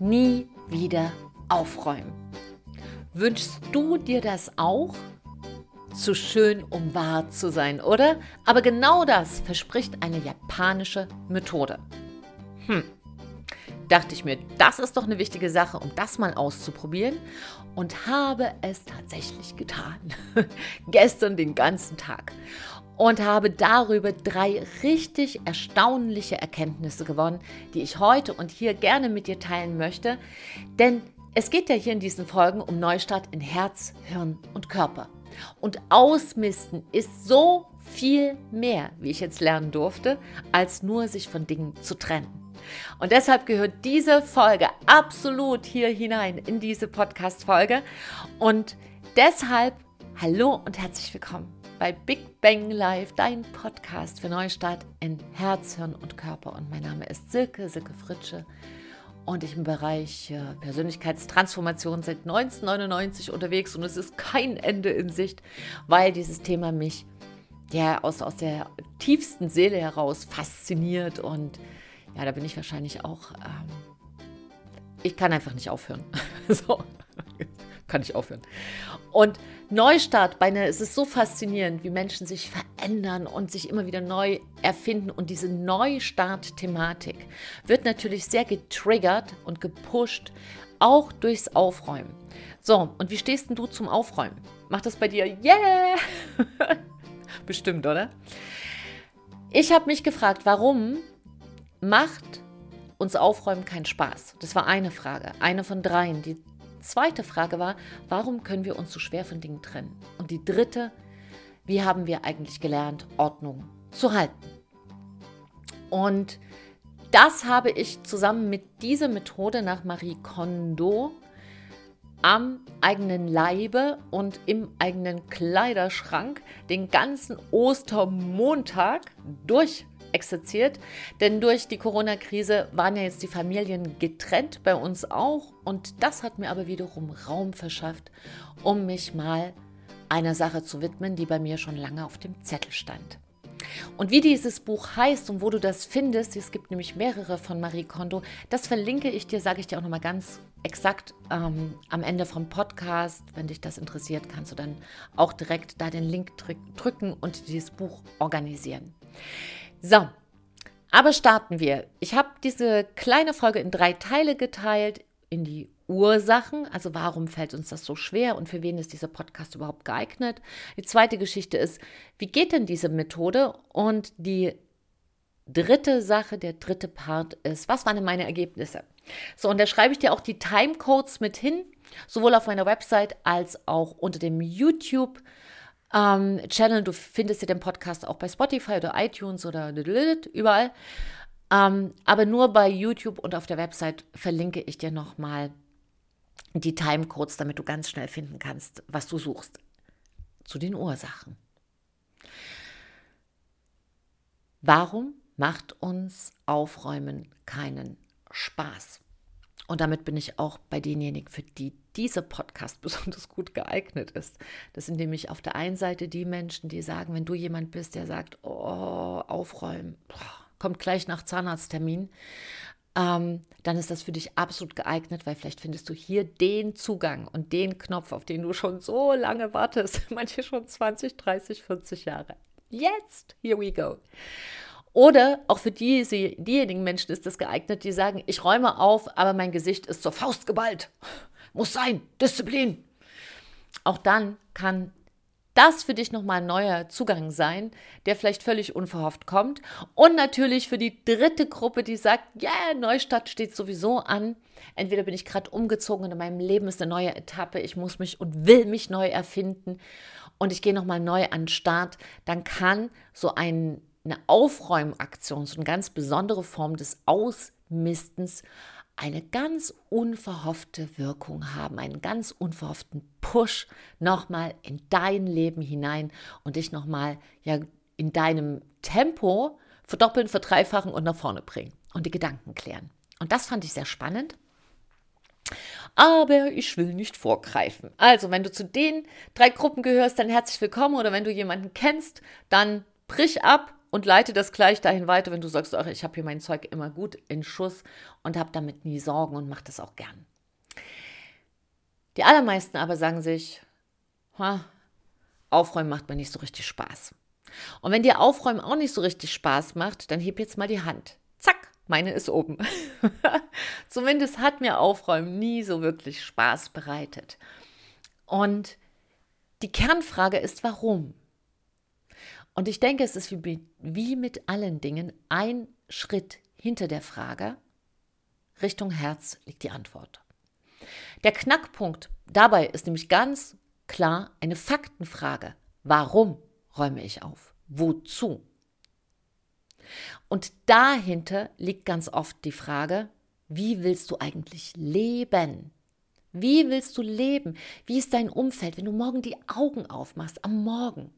nie wieder aufräumen. Wünschst du dir das auch? Zu schön, um wahr zu sein, oder? Aber genau das verspricht eine japanische Methode. Hm. Dachte ich mir, das ist doch eine wichtige Sache, um das mal auszuprobieren und habe es tatsächlich getan. Gestern den ganzen Tag. Und habe darüber drei richtig erstaunliche Erkenntnisse gewonnen, die ich heute und hier gerne mit dir teilen möchte. Denn es geht ja hier in diesen Folgen um Neustart in Herz, Hirn und Körper. Und Ausmisten ist so viel mehr, wie ich jetzt lernen durfte, als nur sich von Dingen zu trennen. Und deshalb gehört diese Folge absolut hier hinein in diese Podcast-Folge. Und deshalb hallo und herzlich willkommen bei Big Bang Live, dein Podcast für Neustart in Herz, Hirn und Körper. Und mein Name ist Silke, Silke Fritsche. Und ich im Bereich äh, Persönlichkeitstransformation seit 1999 unterwegs und es ist kein Ende in Sicht, weil dieses Thema mich ja aus, aus der tiefsten Seele heraus fasziniert und ja, da bin ich wahrscheinlich auch, ähm, ich kann einfach nicht aufhören. so, kann ich aufhören. Und Neustart, bei es ist so faszinierend, wie Menschen sich verändern und sich immer wieder neu erfinden. Und diese Neustart-Thematik wird natürlich sehr getriggert und gepusht, auch durchs Aufräumen. So, und wie stehst denn du zum Aufräumen? Macht das bei dir? Yeah! Bestimmt, oder? Ich habe mich gefragt, warum macht uns Aufräumen keinen Spaß? Das war eine Frage, eine von dreien. Die zweite Frage war, warum können wir uns so schwer von Dingen trennen? Und die dritte, wie haben wir eigentlich gelernt, Ordnung zu halten? Und das habe ich zusammen mit dieser Methode nach Marie Kondo am eigenen Leibe und im eigenen Kleiderschrank den ganzen Ostermontag durch exerziert. Denn durch die Corona-Krise waren ja jetzt die Familien getrennt, bei uns auch. Und das hat mir aber wiederum Raum verschafft, um mich mal einer Sache zu widmen, die bei mir schon lange auf dem Zettel stand. Und wie dieses Buch heißt und wo du das findest, es gibt nämlich mehrere von Marie Kondo, das verlinke ich dir, sage ich dir auch nochmal ganz exakt ähm, am Ende vom Podcast. Wenn dich das interessiert, kannst du dann auch direkt da den Link drücken und dieses Buch organisieren. So, aber starten wir. Ich habe diese kleine Folge in drei Teile geteilt, in die Ursachen, also warum fällt uns das so schwer und für wen ist dieser Podcast überhaupt geeignet. Die zweite Geschichte ist, wie geht denn diese Methode? Und die dritte Sache, der dritte Part ist, was waren denn meine Ergebnisse? So, und da schreibe ich dir auch die Timecodes mit hin, sowohl auf meiner Website als auch unter dem YouTube ähm, Channel. Du findest ja den Podcast auch bei Spotify oder iTunes oder überall. Ähm, aber nur bei YouTube und auf der Website verlinke ich dir nochmal die Timecodes, damit du ganz schnell finden kannst, was du suchst. Zu den Ursachen. Warum macht uns Aufräumen keinen Spaß? Und damit bin ich auch bei denjenigen, für die dieser Podcast besonders gut geeignet ist. Das sind nämlich auf der einen Seite die Menschen, die sagen, wenn du jemand bist, der sagt, oh, aufräumen, kommt gleich nach Zahnarzttermin, ähm, dann ist das für dich absolut geeignet, weil vielleicht findest du hier den Zugang und den Knopf, auf den du schon so lange wartest, manche schon 20, 30, 40 Jahre. Jetzt, here we go. Oder auch für die, diejenigen Menschen ist es geeignet, die sagen, ich räume auf, aber mein Gesicht ist zur Faust geballt. Muss sein, Disziplin. Auch dann kann das für dich nochmal ein neuer Zugang sein, der vielleicht völlig unverhofft kommt. Und natürlich für die dritte Gruppe, die sagt, ja, yeah, Neustadt steht sowieso an. Entweder bin ich gerade umgezogen und in meinem Leben ist eine neue Etappe, ich muss mich und will mich neu erfinden und ich gehe nochmal neu an den Start. Dann kann so ein eine Aufräumaktion, so eine ganz besondere Form des Ausmistens, eine ganz unverhoffte Wirkung haben, einen ganz unverhofften Push nochmal in dein Leben hinein und dich nochmal ja, in deinem Tempo verdoppeln, verdreifachen und nach vorne bringen und die Gedanken klären. Und das fand ich sehr spannend. Aber ich will nicht vorgreifen. Also, wenn du zu den drei Gruppen gehörst, dann herzlich willkommen. Oder wenn du jemanden kennst, dann brich ab und leite das gleich dahin weiter, wenn du sagst, ach, ich habe hier mein Zeug immer gut in Schuss und habe damit nie Sorgen und mache das auch gern. Die allermeisten aber sagen sich, ha, Aufräumen macht mir nicht so richtig Spaß. Und wenn dir Aufräumen auch nicht so richtig Spaß macht, dann heb jetzt mal die Hand. Zack, meine ist oben. Zumindest hat mir Aufräumen nie so wirklich Spaß bereitet. Und die Kernfrage ist, warum? Und ich denke, es ist wie, wie mit allen Dingen ein Schritt hinter der Frage. Richtung Herz liegt die Antwort. Der Knackpunkt dabei ist nämlich ganz klar eine Faktenfrage. Warum räume ich auf? Wozu? Und dahinter liegt ganz oft die Frage, wie willst du eigentlich leben? Wie willst du leben? Wie ist dein Umfeld, wenn du morgen die Augen aufmachst, am Morgen?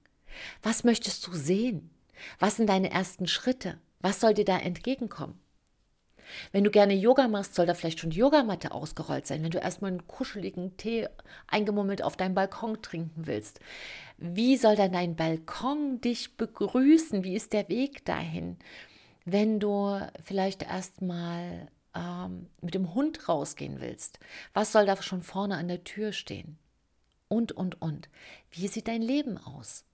Was möchtest du sehen? Was sind deine ersten Schritte? Was soll dir da entgegenkommen? Wenn du gerne Yoga machst, soll da vielleicht schon die Yogamatte ausgerollt sein. Wenn du erstmal einen kuscheligen Tee eingemummelt auf deinem Balkon trinken willst. Wie soll dann dein Balkon dich begrüßen? Wie ist der Weg dahin? Wenn du vielleicht erstmal ähm, mit dem Hund rausgehen willst, was soll da schon vorne an der Tür stehen? Und, und, und. Wie sieht dein Leben aus?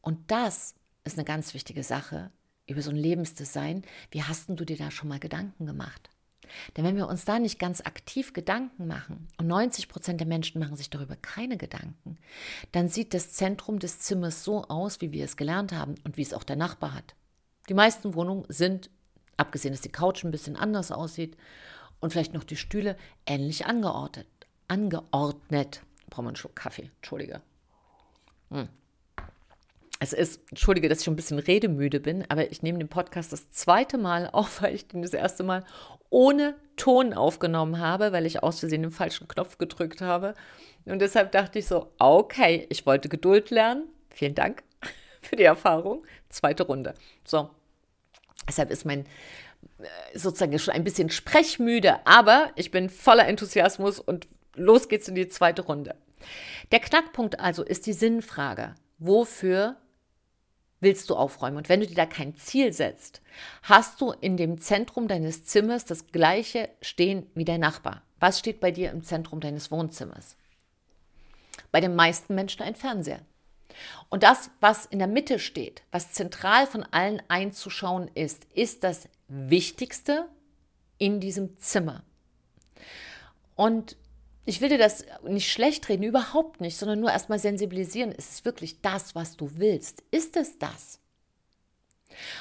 Und das ist eine ganz wichtige Sache, über so ein Lebensdesign, wie hast du dir da schon mal Gedanken gemacht? Denn wenn wir uns da nicht ganz aktiv Gedanken machen, und 90 Prozent der Menschen machen sich darüber keine Gedanken, dann sieht das Zentrum des Zimmers so aus, wie wir es gelernt haben und wie es auch der Nachbar hat. Die meisten Wohnungen sind, abgesehen, dass die Couch ein bisschen anders aussieht und vielleicht noch die Stühle, ähnlich angeordnet. Angeordnet. Brauchen wir einen Schluck Kaffee, entschuldige. Hm. Es ist, entschuldige, dass ich schon ein bisschen redemüde bin, aber ich nehme den Podcast das zweite Mal auf, weil ich den das erste Mal ohne Ton aufgenommen habe, weil ich aus Versehen den falschen Knopf gedrückt habe. Und deshalb dachte ich so, okay, ich wollte Geduld lernen. Vielen Dank für die Erfahrung. Zweite Runde. So, deshalb ist mein äh, sozusagen schon ein bisschen sprechmüde, aber ich bin voller Enthusiasmus und los geht's in die zweite Runde. Der Knackpunkt also ist die Sinnfrage. Wofür willst du aufräumen. Und wenn du dir da kein Ziel setzt, hast du in dem Zentrum deines Zimmers das gleiche stehen wie der Nachbar. Was steht bei dir im Zentrum deines Wohnzimmers? Bei den meisten Menschen ein Fernseher. Und das, was in der Mitte steht, was zentral von allen einzuschauen ist, ist das Wichtigste in diesem Zimmer. Und ich will dir das nicht schlecht reden, überhaupt nicht, sondern nur erstmal sensibilisieren. Ist es wirklich das, was du willst? Ist es das?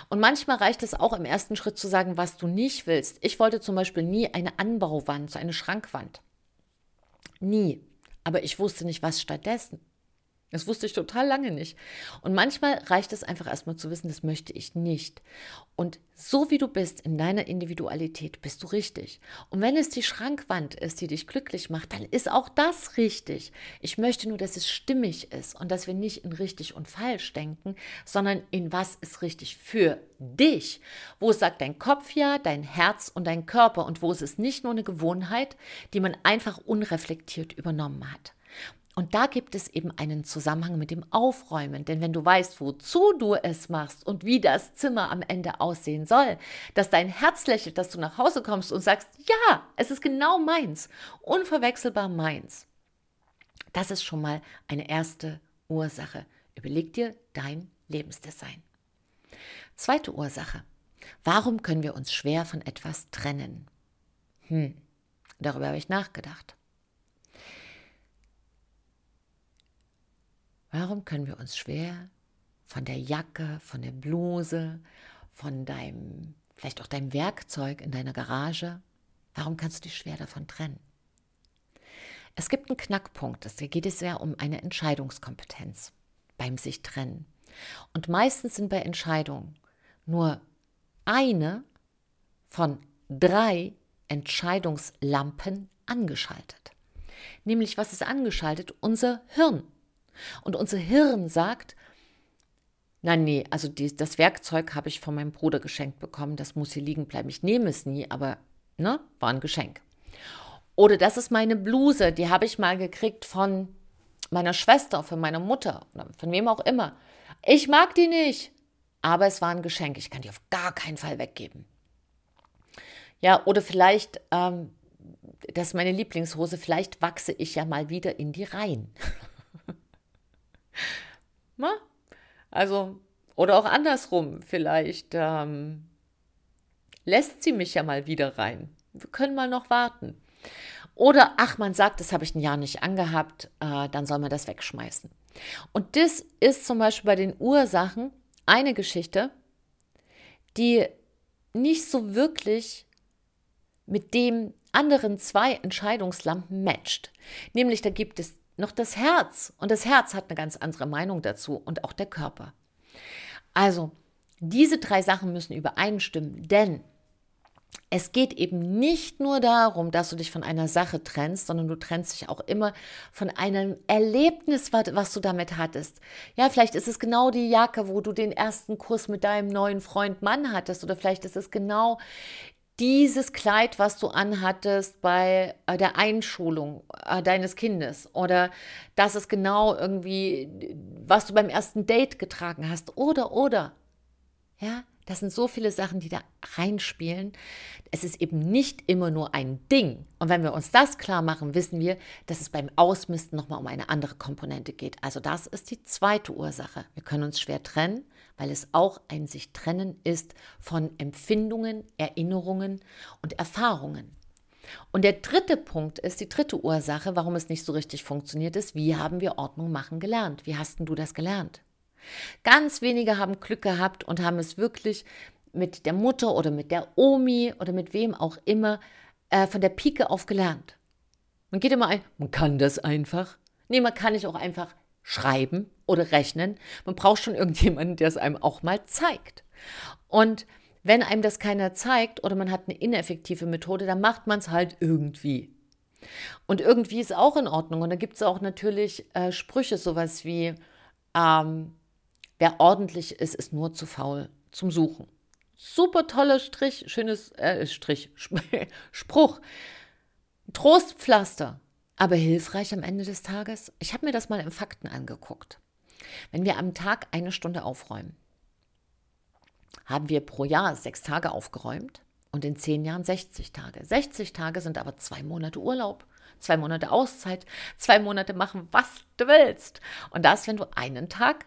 Und manchmal reicht es auch im ersten Schritt zu sagen, was du nicht willst. Ich wollte zum Beispiel nie eine Anbauwand, so eine Schrankwand. Nie. Aber ich wusste nicht, was stattdessen. Das wusste ich total lange nicht. Und manchmal reicht es einfach erstmal zu wissen, das möchte ich nicht. Und so wie du bist in deiner Individualität, bist du richtig. Und wenn es die Schrankwand ist, die dich glücklich macht, dann ist auch das richtig. Ich möchte nur, dass es stimmig ist und dass wir nicht in richtig und falsch denken, sondern in was ist richtig für dich. Wo sagt dein Kopf ja, dein Herz und dein Körper und wo ist es nicht nur eine Gewohnheit, die man einfach unreflektiert übernommen hat. Und da gibt es eben einen Zusammenhang mit dem Aufräumen. Denn wenn du weißt, wozu du es machst und wie das Zimmer am Ende aussehen soll, dass dein Herz lächelt, dass du nach Hause kommst und sagst, ja, es ist genau meins, unverwechselbar meins. Das ist schon mal eine erste Ursache. Überleg dir dein Lebensdesign. Zweite Ursache. Warum können wir uns schwer von etwas trennen? Hm, darüber habe ich nachgedacht. Warum können wir uns schwer von der Jacke, von der Bluse, von deinem, vielleicht auch deinem Werkzeug in deiner Garage, warum kannst du dich schwer davon trennen? Es gibt einen Knackpunkt, da geht es ja um eine Entscheidungskompetenz beim sich trennen. Und meistens sind bei Entscheidungen nur eine von drei Entscheidungslampen angeschaltet. Nämlich, was ist angeschaltet? Unser Hirn. Und unser Hirn sagt, nein, nee, also die, das Werkzeug habe ich von meinem Bruder geschenkt bekommen, das muss hier liegen bleiben. Ich nehme es nie, aber ne, war ein Geschenk. Oder das ist meine Bluse, die habe ich mal gekriegt von meiner Schwester, von meiner Mutter, von wem auch immer. Ich mag die nicht, aber es war ein Geschenk. Ich kann die auf gar keinen Fall weggeben. Ja, oder vielleicht, ähm, das ist meine Lieblingshose, vielleicht wachse ich ja mal wieder in die rein. Na? Also, oder auch andersrum, vielleicht ähm, lässt sie mich ja mal wieder rein. Wir können mal noch warten. Oder, ach, man sagt, das habe ich ein Jahr nicht angehabt, äh, dann soll man das wegschmeißen. Und das ist zum Beispiel bei den Ursachen eine Geschichte, die nicht so wirklich mit dem anderen zwei Entscheidungslampen matcht. Nämlich da gibt es noch das Herz und das Herz hat eine ganz andere Meinung dazu und auch der Körper. Also, diese drei Sachen müssen übereinstimmen, denn es geht eben nicht nur darum, dass du dich von einer Sache trennst, sondern du trennst dich auch immer von einem Erlebnis, was du damit hattest. Ja, vielleicht ist es genau die Jacke, wo du den ersten Kuss mit deinem neuen Freund Mann hattest, oder vielleicht ist es genau dieses Kleid, was du anhattest bei äh, der Einschulung äh, deines Kindes oder das ist genau irgendwie, was du beim ersten Date getragen hast oder, oder. Ja, das sind so viele Sachen, die da reinspielen. Es ist eben nicht immer nur ein Ding. Und wenn wir uns das klar machen, wissen wir, dass es beim Ausmisten nochmal um eine andere Komponente geht. Also das ist die zweite Ursache. Wir können uns schwer trennen, weil es auch ein sich trennen ist von Empfindungen, Erinnerungen und Erfahrungen. Und der dritte Punkt ist, die dritte Ursache, warum es nicht so richtig funktioniert ist, wie haben wir Ordnung machen gelernt? Wie hast du das gelernt? Ganz wenige haben Glück gehabt und haben es wirklich mit der Mutter oder mit der Omi oder mit wem auch immer äh, von der Pike auf gelernt. Man geht immer ein, man kann das einfach. Nee, man kann nicht auch einfach schreiben oder rechnen. Man braucht schon irgendjemanden, der es einem auch mal zeigt. Und wenn einem das keiner zeigt oder man hat eine ineffektive Methode, dann macht man es halt irgendwie. Und irgendwie ist auch in Ordnung. Und da gibt es auch natürlich äh, Sprüche, sowas wie, ähm, Wer ordentlich ist, ist nur zu faul zum Suchen. Super toller Strich, schönes äh, Strich, Spruch. Trostpflaster, aber hilfreich am Ende des Tages. Ich habe mir das mal im Fakten angeguckt. Wenn wir am Tag eine Stunde aufräumen, haben wir pro Jahr sechs Tage aufgeräumt und in zehn Jahren 60 Tage. 60 Tage sind aber zwei Monate Urlaub, zwei Monate Auszeit, zwei Monate machen, was du willst. Und das, wenn du einen Tag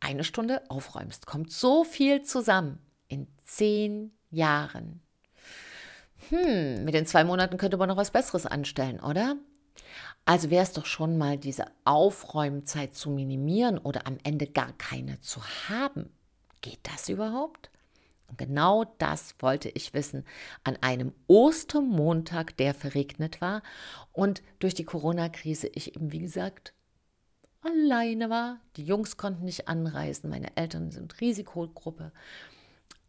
eine Stunde aufräumst, kommt so viel zusammen in zehn Jahren. Hm, mit den zwei Monaten könnte man noch was Besseres anstellen, oder? Also wäre es doch schon mal diese Aufräumzeit zu minimieren oder am Ende gar keine zu haben. Geht das überhaupt? Und genau das wollte ich wissen an einem Ostermontag, der verregnet war und durch die Corona-Krise ich eben, wie gesagt, alleine war. Die Jungs konnten nicht anreisen, meine Eltern sind Risikogruppe.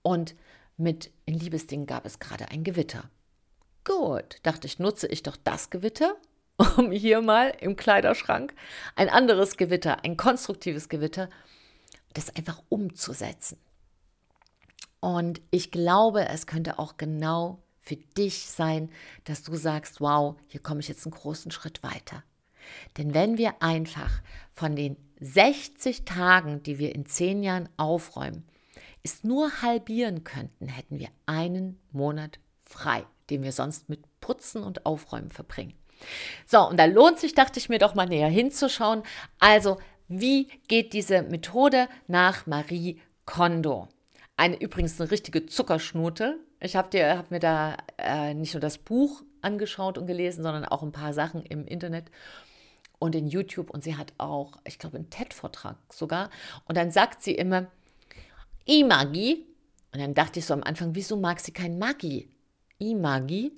Und mit in Liebesding gab es gerade ein Gewitter. Gut, dachte ich, nutze ich doch das Gewitter, um hier mal im Kleiderschrank ein anderes Gewitter, ein konstruktives Gewitter, das einfach umzusetzen. Und ich glaube, es könnte auch genau für dich sein, dass du sagst, wow, hier komme ich jetzt einen großen Schritt weiter. Denn wenn wir einfach von den 60 Tagen, die wir in 10 Jahren aufräumen, es nur halbieren könnten, hätten wir einen Monat frei, den wir sonst mit Putzen und Aufräumen verbringen. So, und da lohnt sich, dachte ich mir doch mal näher hinzuschauen. Also, wie geht diese Methode nach Marie Kondo? Eine übrigens eine richtige Zuckerschnute. Ich habe hab mir da äh, nicht nur das Buch angeschaut und gelesen, sondern auch ein paar Sachen im Internet und in YouTube und sie hat auch, ich glaube, einen TED-Vortrag sogar. Und dann sagt sie immer, Imagi. Und dann dachte ich so am Anfang, wieso mag sie kein Magi? Imagi.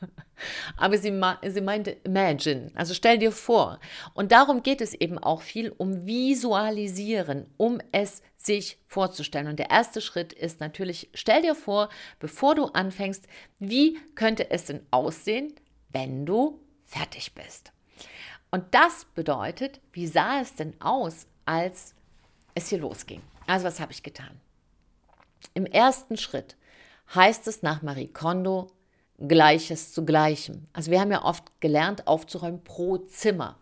Aber sie, sie meinte Imagine, also stell dir vor. Und darum geht es eben auch viel um Visualisieren, um es sich vorzustellen. Und der erste Schritt ist natürlich, stell dir vor, bevor du anfängst, wie könnte es denn aussehen, wenn du fertig bist. Und das bedeutet, wie sah es denn aus, als es hier losging? Also was habe ich getan? Im ersten Schritt heißt es nach Marie Kondo Gleiches zu Gleichem. Also wir haben ja oft gelernt aufzuräumen pro Zimmer.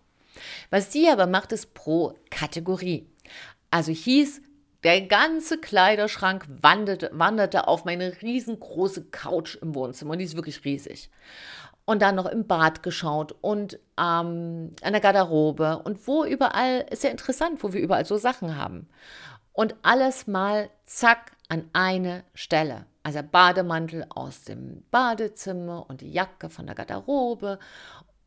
Was sie aber macht, ist pro Kategorie. Also hieß, der ganze Kleiderschrank wanderte, wanderte auf meine riesengroße Couch im Wohnzimmer und die ist wirklich riesig. Und dann noch im Bad geschaut und ähm, an der Garderobe und wo überall, ist ja interessant, wo wir überall so Sachen haben. Und alles mal zack an eine Stelle. Also Bademantel aus dem Badezimmer und die Jacke von der Garderobe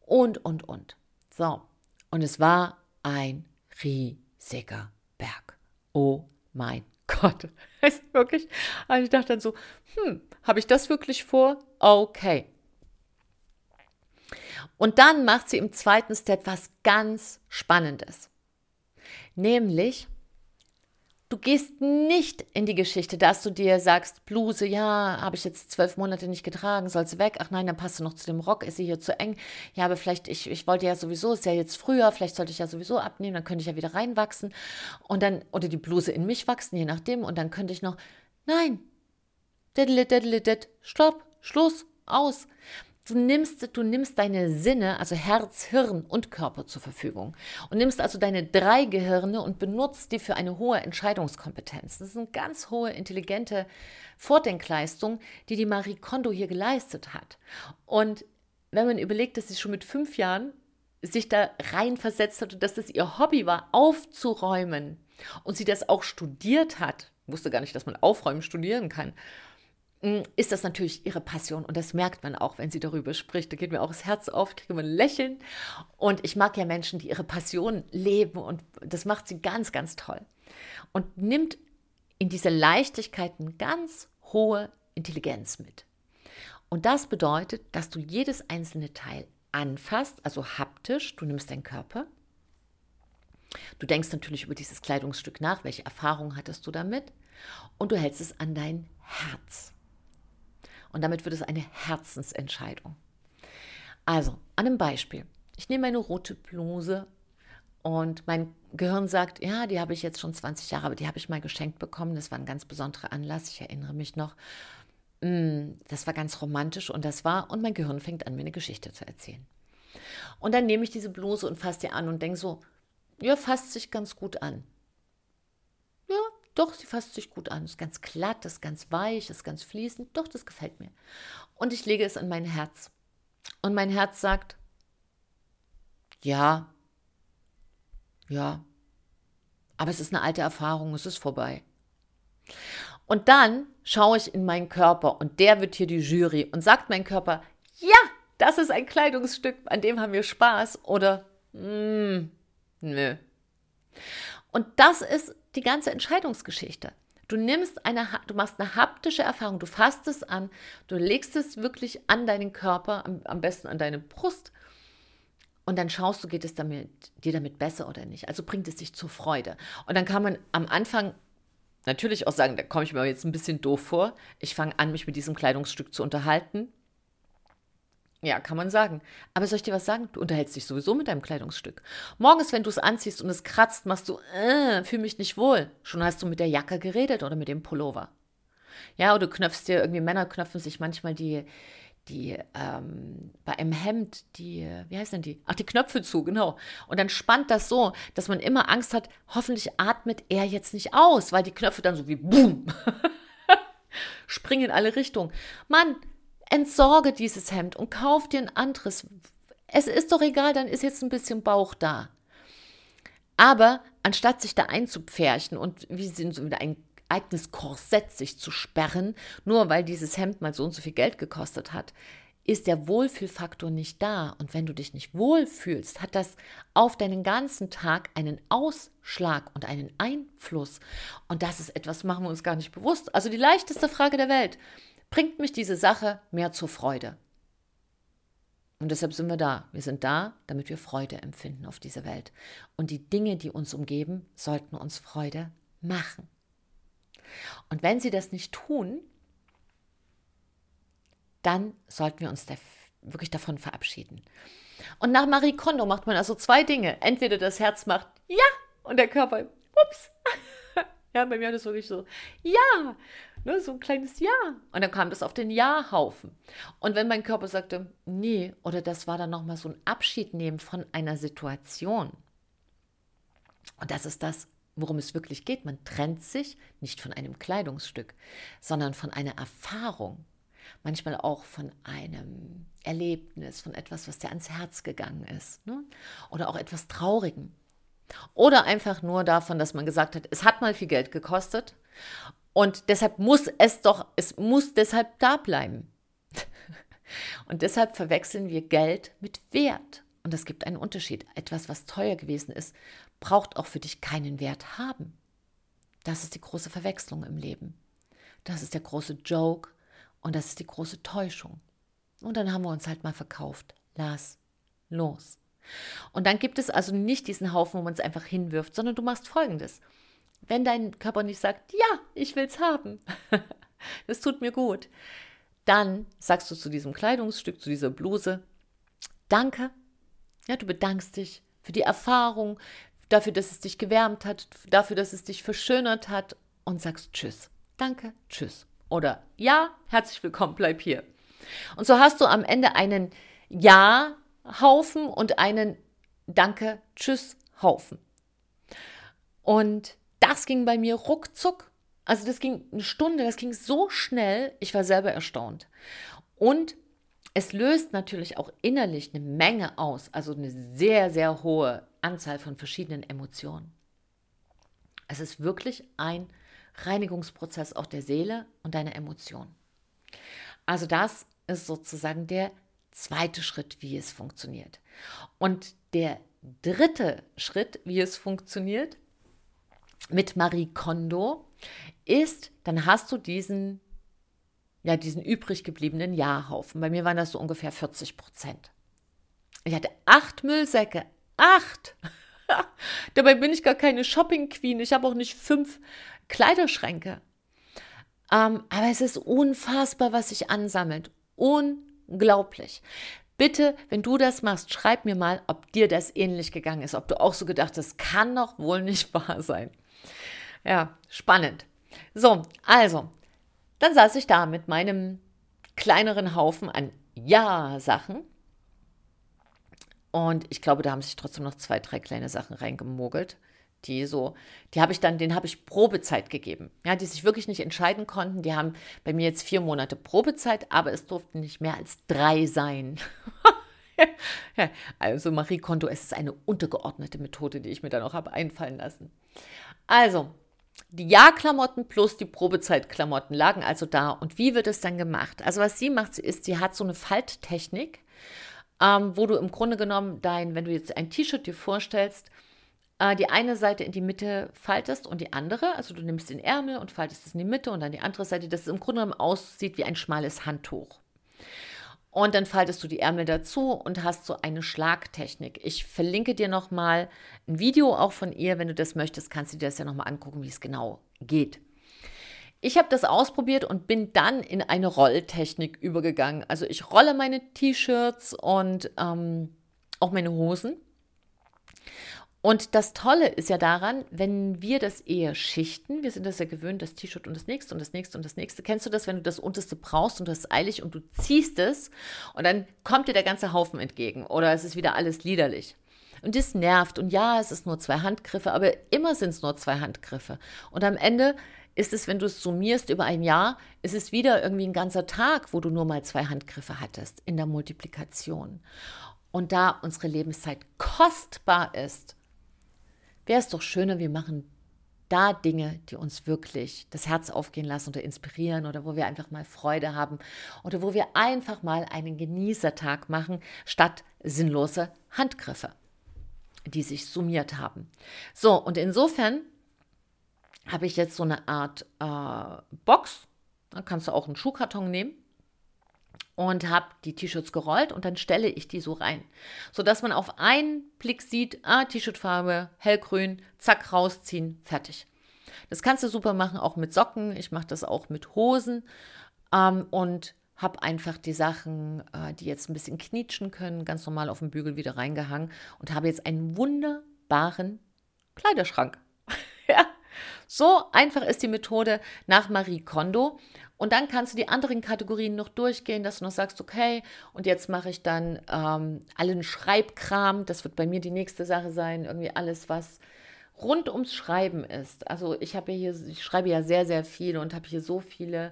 und, und, und. So, und es war ein riesiger Berg. Oh mein Gott. Ist wirklich, also ich dachte dann so, hm, habe ich das wirklich vor? Okay. Und dann macht sie im zweiten Step was ganz Spannendes. Nämlich, Du gehst nicht in die Geschichte, dass du dir sagst, Bluse, ja, habe ich jetzt zwölf Monate nicht getragen, soll sie weg? Ach nein, dann passt du noch zu dem Rock, ist sie hier zu eng? Ja, aber vielleicht, ich, ich wollte ja sowieso, ist ja jetzt früher, vielleicht sollte ich ja sowieso abnehmen, dann könnte ich ja wieder reinwachsen und dann, oder die Bluse in mich wachsen, je nachdem, und dann könnte ich noch, nein, stopp, Schluss, aus. Du nimmst, du nimmst deine Sinne, also Herz, Hirn und Körper zur Verfügung und nimmst also deine drei Gehirne und benutzt die für eine hohe Entscheidungskompetenz. Das ist eine ganz hohe, intelligente Vordenkleistung, die die Marie Kondo hier geleistet hat. Und wenn man überlegt, dass sie schon mit fünf Jahren sich da reinversetzt hat und dass das ihr Hobby war, aufzuräumen und sie das auch studiert hat, wusste gar nicht, dass man aufräumen studieren kann ist das natürlich ihre Passion und das merkt man auch, wenn sie darüber spricht. Da geht mir auch das Herz auf, kriege immer ein Lächeln und ich mag ja Menschen, die ihre Passion leben und das macht sie ganz, ganz toll und nimmt in diese Leichtigkeit eine ganz hohe Intelligenz mit. Und das bedeutet, dass du jedes einzelne Teil anfasst, also haptisch, du nimmst deinen Körper, Du denkst natürlich über dieses Kleidungsstück nach, welche Erfahrungen hattest du damit und du hältst es an dein Herz. Und damit wird es eine Herzensentscheidung. Also, an einem Beispiel. Ich nehme meine rote Bluse und mein Gehirn sagt, ja, die habe ich jetzt schon 20 Jahre, aber die habe ich mal geschenkt bekommen. Das war ein ganz besonderer Anlass. Ich erinnere mich noch. Mm, das war ganz romantisch und das war, und mein Gehirn fängt an, mir eine Geschichte zu erzählen. Und dann nehme ich diese Bluse und fasse die an und denke so, ja, fasst sich ganz gut an. Doch, sie fasst sich gut an. Ist ganz glatt, ist ganz weich, ist ganz fließend. Doch, das gefällt mir. Und ich lege es an mein Herz. Und mein Herz sagt, ja, ja, aber es ist eine alte Erfahrung, es ist vorbei. Und dann schaue ich in meinen Körper und der wird hier die Jury und sagt mein Körper, ja, das ist ein Kleidungsstück, an dem haben wir Spaß oder mm, nö. Und das ist die ganze Entscheidungsgeschichte. Du nimmst eine, du machst eine haptische Erfahrung, du fasst es an, du legst es wirklich an deinen Körper, am, am besten an deine Brust und dann schaust du, geht es damit, dir damit besser oder nicht. Also bringt es dich zur Freude. Und dann kann man am Anfang natürlich auch sagen, da komme ich mir jetzt ein bisschen doof vor. Ich fange an, mich mit diesem Kleidungsstück zu unterhalten. Ja, kann man sagen. Aber soll ich dir was sagen? Du unterhältst dich sowieso mit deinem Kleidungsstück. Morgens, wenn du es anziehst und es kratzt, machst du, äh, fühl mich nicht wohl. Schon hast du mit der Jacke geredet oder mit dem Pullover. Ja, oder du knöpfst dir, irgendwie Männer knöpfen sich manchmal die, die, ähm, bei einem Hemd, die, wie heißt denn die? Ach, die Knöpfe zu, genau. Und dann spannt das so, dass man immer Angst hat, hoffentlich atmet er jetzt nicht aus, weil die Knöpfe dann so wie Boom springen in alle Richtungen. Mann, entsorge dieses Hemd und kauf dir ein anderes. Es ist doch egal, dann ist jetzt ein bisschen Bauch da. Aber anstatt sich da einzupferchen und wie sind so wieder ein eigenes Korsett sich zu sperren, nur weil dieses Hemd mal so und so viel Geld gekostet hat, ist der Wohlfühlfaktor nicht da. Und wenn du dich nicht wohlfühlst, hat das auf deinen ganzen Tag einen Ausschlag und einen Einfluss. Und das ist etwas, machen wir uns gar nicht bewusst. Also die leichteste Frage der Welt bringt mich diese Sache mehr zur Freude. Und deshalb sind wir da. Wir sind da, damit wir Freude empfinden auf dieser Welt. Und die Dinge, die uns umgeben, sollten uns Freude machen. Und wenn sie das nicht tun, dann sollten wir uns da wirklich davon verabschieden. Und nach Marie Kondo macht man also zwei Dinge. Entweder das Herz macht ja und der Körper, ups. ja, bei mir hat es wirklich so, ja. Ne, so ein kleines Ja. Und dann kam das auf den Ja-Haufen. Und wenn mein Körper sagte, nee, oder das war dann nochmal so ein Abschied nehmen von einer Situation. Und das ist das, worum es wirklich geht. Man trennt sich nicht von einem Kleidungsstück, sondern von einer Erfahrung. Manchmal auch von einem Erlebnis, von etwas, was dir ans Herz gegangen ist. Ne? Oder auch etwas Traurigen. Oder einfach nur davon, dass man gesagt hat, es hat mal viel Geld gekostet und deshalb muss es doch, es muss deshalb da bleiben. Und deshalb verwechseln wir Geld mit Wert. Und es gibt einen Unterschied. Etwas, was teuer gewesen ist, braucht auch für dich keinen Wert haben. Das ist die große Verwechslung im Leben. Das ist der große Joke und das ist die große Täuschung. Und dann haben wir uns halt mal verkauft. Lass los. Und dann gibt es also nicht diesen Haufen, wo man es einfach hinwirft, sondern du machst folgendes. Wenn dein Körper nicht sagt, ja, ich will es haben, das tut mir gut, dann sagst du zu diesem Kleidungsstück, zu dieser Bluse, danke. Ja, du bedankst dich für die Erfahrung, dafür, dass es dich gewärmt hat, dafür, dass es dich verschönert hat und sagst Tschüss. Danke, Tschüss. Oder ja, herzlich willkommen, bleib hier. Und so hast du am Ende einen Ja-Haufen und einen Danke, Tschüss-Haufen. Und das ging bei mir ruckzuck. Also das ging eine Stunde, das ging so schnell, ich war selber erstaunt. Und es löst natürlich auch innerlich eine Menge aus, also eine sehr, sehr hohe Anzahl von verschiedenen Emotionen. Es ist wirklich ein Reinigungsprozess auch der Seele und deiner Emotionen. Also das ist sozusagen der zweite Schritt, wie es funktioniert. Und der dritte Schritt, wie es funktioniert, mit Marie Kondo ist, dann hast du diesen, ja, diesen übrig gebliebenen Jahrhaufen. Bei mir waren das so ungefähr 40 Prozent. Ich hatte acht Müllsäcke. Acht! Dabei bin ich gar keine Shopping Queen. Ich habe auch nicht fünf Kleiderschränke. Ähm, aber es ist unfassbar, was sich ansammelt. Unglaublich. Bitte, wenn du das machst, schreib mir mal, ob dir das ähnlich gegangen ist, ob du auch so gedacht hast, kann doch wohl nicht wahr sein. Ja, spannend. So, also, dann saß ich da mit meinem kleineren Haufen an Ja-Sachen. Und ich glaube, da haben sich trotzdem noch zwei, drei kleine Sachen reingemogelt, die so, die habe ich dann, den habe ich Probezeit gegeben. Ja, die sich wirklich nicht entscheiden konnten. Die haben bei mir jetzt vier Monate Probezeit, aber es durften nicht mehr als drei sein. also Marie Konto, es ist eine untergeordnete Methode, die ich mir dann auch habe einfallen lassen. Also, die Jahrklamotten plus die Probezeitklamotten lagen also da. Und wie wird es dann gemacht? Also was sie macht, ist, sie hat so eine Falttechnik, ähm, wo du im Grunde genommen dein, wenn du jetzt ein T-Shirt dir vorstellst, äh, die eine Seite in die Mitte faltest und die andere, also du nimmst den Ärmel und faltest es in die Mitte und dann die andere Seite, dass es im Grunde genommen aussieht wie ein schmales Handtuch. Und dann faltest du die Ärmel dazu und hast so eine Schlagtechnik. Ich verlinke dir nochmal ein Video auch von ihr. Wenn du das möchtest, kannst du dir das ja nochmal angucken, wie es genau geht. Ich habe das ausprobiert und bin dann in eine Rolltechnik übergegangen. Also ich rolle meine T-Shirts und ähm, auch meine Hosen und das Tolle ist ja daran, wenn wir das eher schichten, wir sind das ja gewöhnt, das T-Shirt und das nächste und das nächste und das nächste. Kennst du das, wenn du das unterste brauchst und du hast eilig und du ziehst es und dann kommt dir der ganze Haufen entgegen oder es ist wieder alles liederlich. Und das nervt. Und ja, es ist nur zwei Handgriffe, aber immer sind es nur zwei Handgriffe. Und am Ende ist es, wenn du es summierst über ein Jahr, ist es wieder irgendwie ein ganzer Tag, wo du nur mal zwei Handgriffe hattest in der Multiplikation. Und da unsere Lebenszeit kostbar ist, wäre es doch schöner, wir machen da Dinge, die uns wirklich das Herz aufgehen lassen oder inspirieren oder wo wir einfach mal Freude haben oder wo wir einfach mal einen Genießertag machen, statt sinnlose Handgriffe, die sich summiert haben. So, und insofern habe ich jetzt so eine Art äh, Box. Da kannst du auch einen Schuhkarton nehmen und habe die T-Shirts gerollt und dann stelle ich die so rein, sodass man auf einen Blick sieht, ah, T-Shirt-Farbe, hellgrün, zack, rausziehen, fertig. Das kannst du super machen, auch mit Socken. Ich mache das auch mit Hosen ähm, und habe einfach die Sachen, äh, die jetzt ein bisschen knietschen können, ganz normal auf den Bügel wieder reingehangen und habe jetzt einen wunderbaren Kleiderschrank. ja, so einfach ist die Methode nach Marie Kondo. Und dann kannst du die anderen Kategorien noch durchgehen, dass du noch sagst, okay, und jetzt mache ich dann ähm, allen Schreibkram. Das wird bei mir die nächste Sache sein. Irgendwie alles, was, rund ums Schreiben ist. Also ich habe hier, ich schreibe ja sehr, sehr viel und habe hier so viele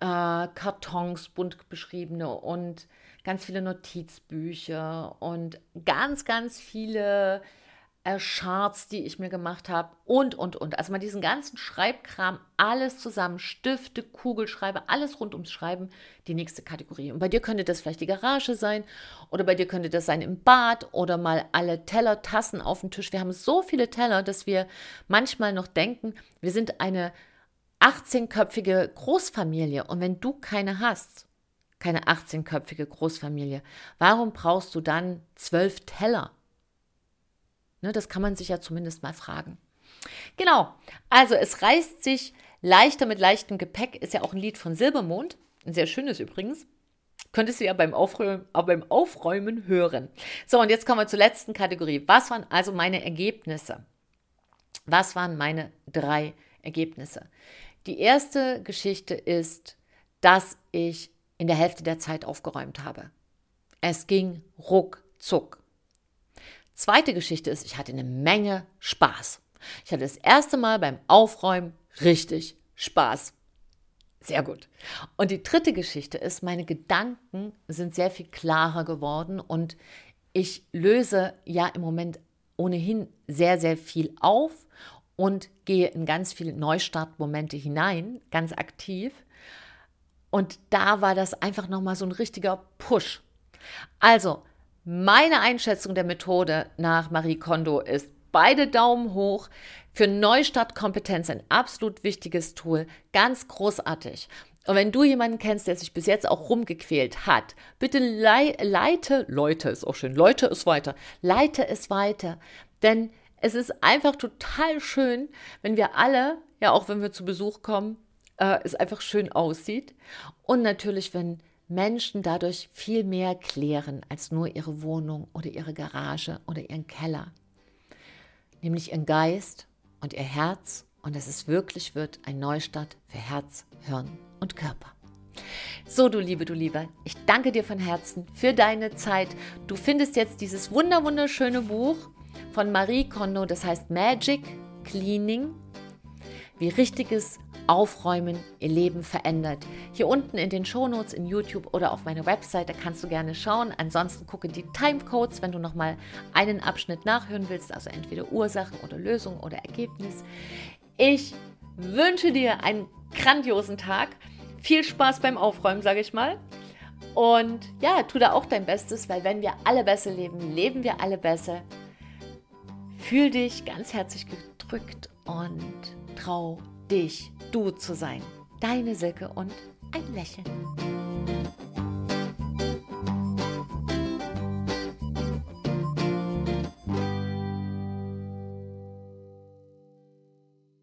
äh, Kartons, bunt beschriebene und ganz viele Notizbücher und ganz, ganz viele Charts, die ich mir gemacht habe und, und, und. Also mal diesen ganzen Schreibkram, alles zusammen, Stifte, Kugelschreiber, alles rund ums Schreiben, die nächste Kategorie. Und bei dir könnte das vielleicht die Garage sein oder bei dir könnte das sein im Bad oder mal alle Teller, Tassen auf dem Tisch. Wir haben so viele Teller, dass wir manchmal noch denken, wir sind eine 18-köpfige Großfamilie. Und wenn du keine hast, keine 18-köpfige Großfamilie, warum brauchst du dann zwölf Teller? Ne, das kann man sich ja zumindest mal fragen. Genau, also es reißt sich leichter mit leichtem Gepäck, ist ja auch ein Lied von Silbermond, ein sehr schönes übrigens. Könntest du ja beim Aufräumen, auch beim Aufräumen hören. So, und jetzt kommen wir zur letzten Kategorie. Was waren also meine Ergebnisse? Was waren meine drei Ergebnisse? Die erste Geschichte ist, dass ich in der Hälfte der Zeit aufgeräumt habe. Es ging ruckzuck. Zweite Geschichte ist, ich hatte eine Menge Spaß. Ich hatte das erste Mal beim Aufräumen richtig Spaß. Sehr gut. Und die dritte Geschichte ist, meine Gedanken sind sehr viel klarer geworden und ich löse ja im Moment ohnehin sehr, sehr viel auf und gehe in ganz viele Neustartmomente hinein, ganz aktiv. Und da war das einfach nochmal so ein richtiger Push. Also, meine Einschätzung der Methode nach Marie Kondo ist beide Daumen hoch. Für Neustartkompetenz ein absolut wichtiges Tool, ganz großartig. Und wenn du jemanden kennst, der sich bis jetzt auch rumgequält hat, bitte leite, Leute ist auch schön, Leute es weiter, leite es weiter. Denn es ist einfach total schön, wenn wir alle, ja auch wenn wir zu Besuch kommen, äh, es einfach schön aussieht. Und natürlich, wenn Menschen dadurch viel mehr klären als nur ihre Wohnung oder ihre Garage oder ihren Keller. Nämlich ihren Geist und ihr Herz und dass es wirklich wird ein Neustart für Herz, Hirn und Körper. So, du Liebe, du Lieber, ich danke dir von Herzen für deine Zeit. Du findest jetzt dieses wunder wunderschöne Buch von Marie Kondo, das heißt Magic Cleaning, wie richtiges Aufräumen ihr Leben verändert. Hier unten in den Shownotes in YouTube oder auf meiner Website, da kannst du gerne schauen. Ansonsten gucke die Timecodes, wenn du nochmal einen Abschnitt nachhören willst, also entweder Ursachen oder Lösung oder Ergebnis. Ich wünsche dir einen grandiosen Tag. Viel Spaß beim Aufräumen, sage ich mal. Und ja, tu da auch dein Bestes, weil wenn wir alle besser leben, leben wir alle besser. Fühl dich ganz herzlich gedrückt und trau dich, du zu sein. Deine Silke und ein Lächeln.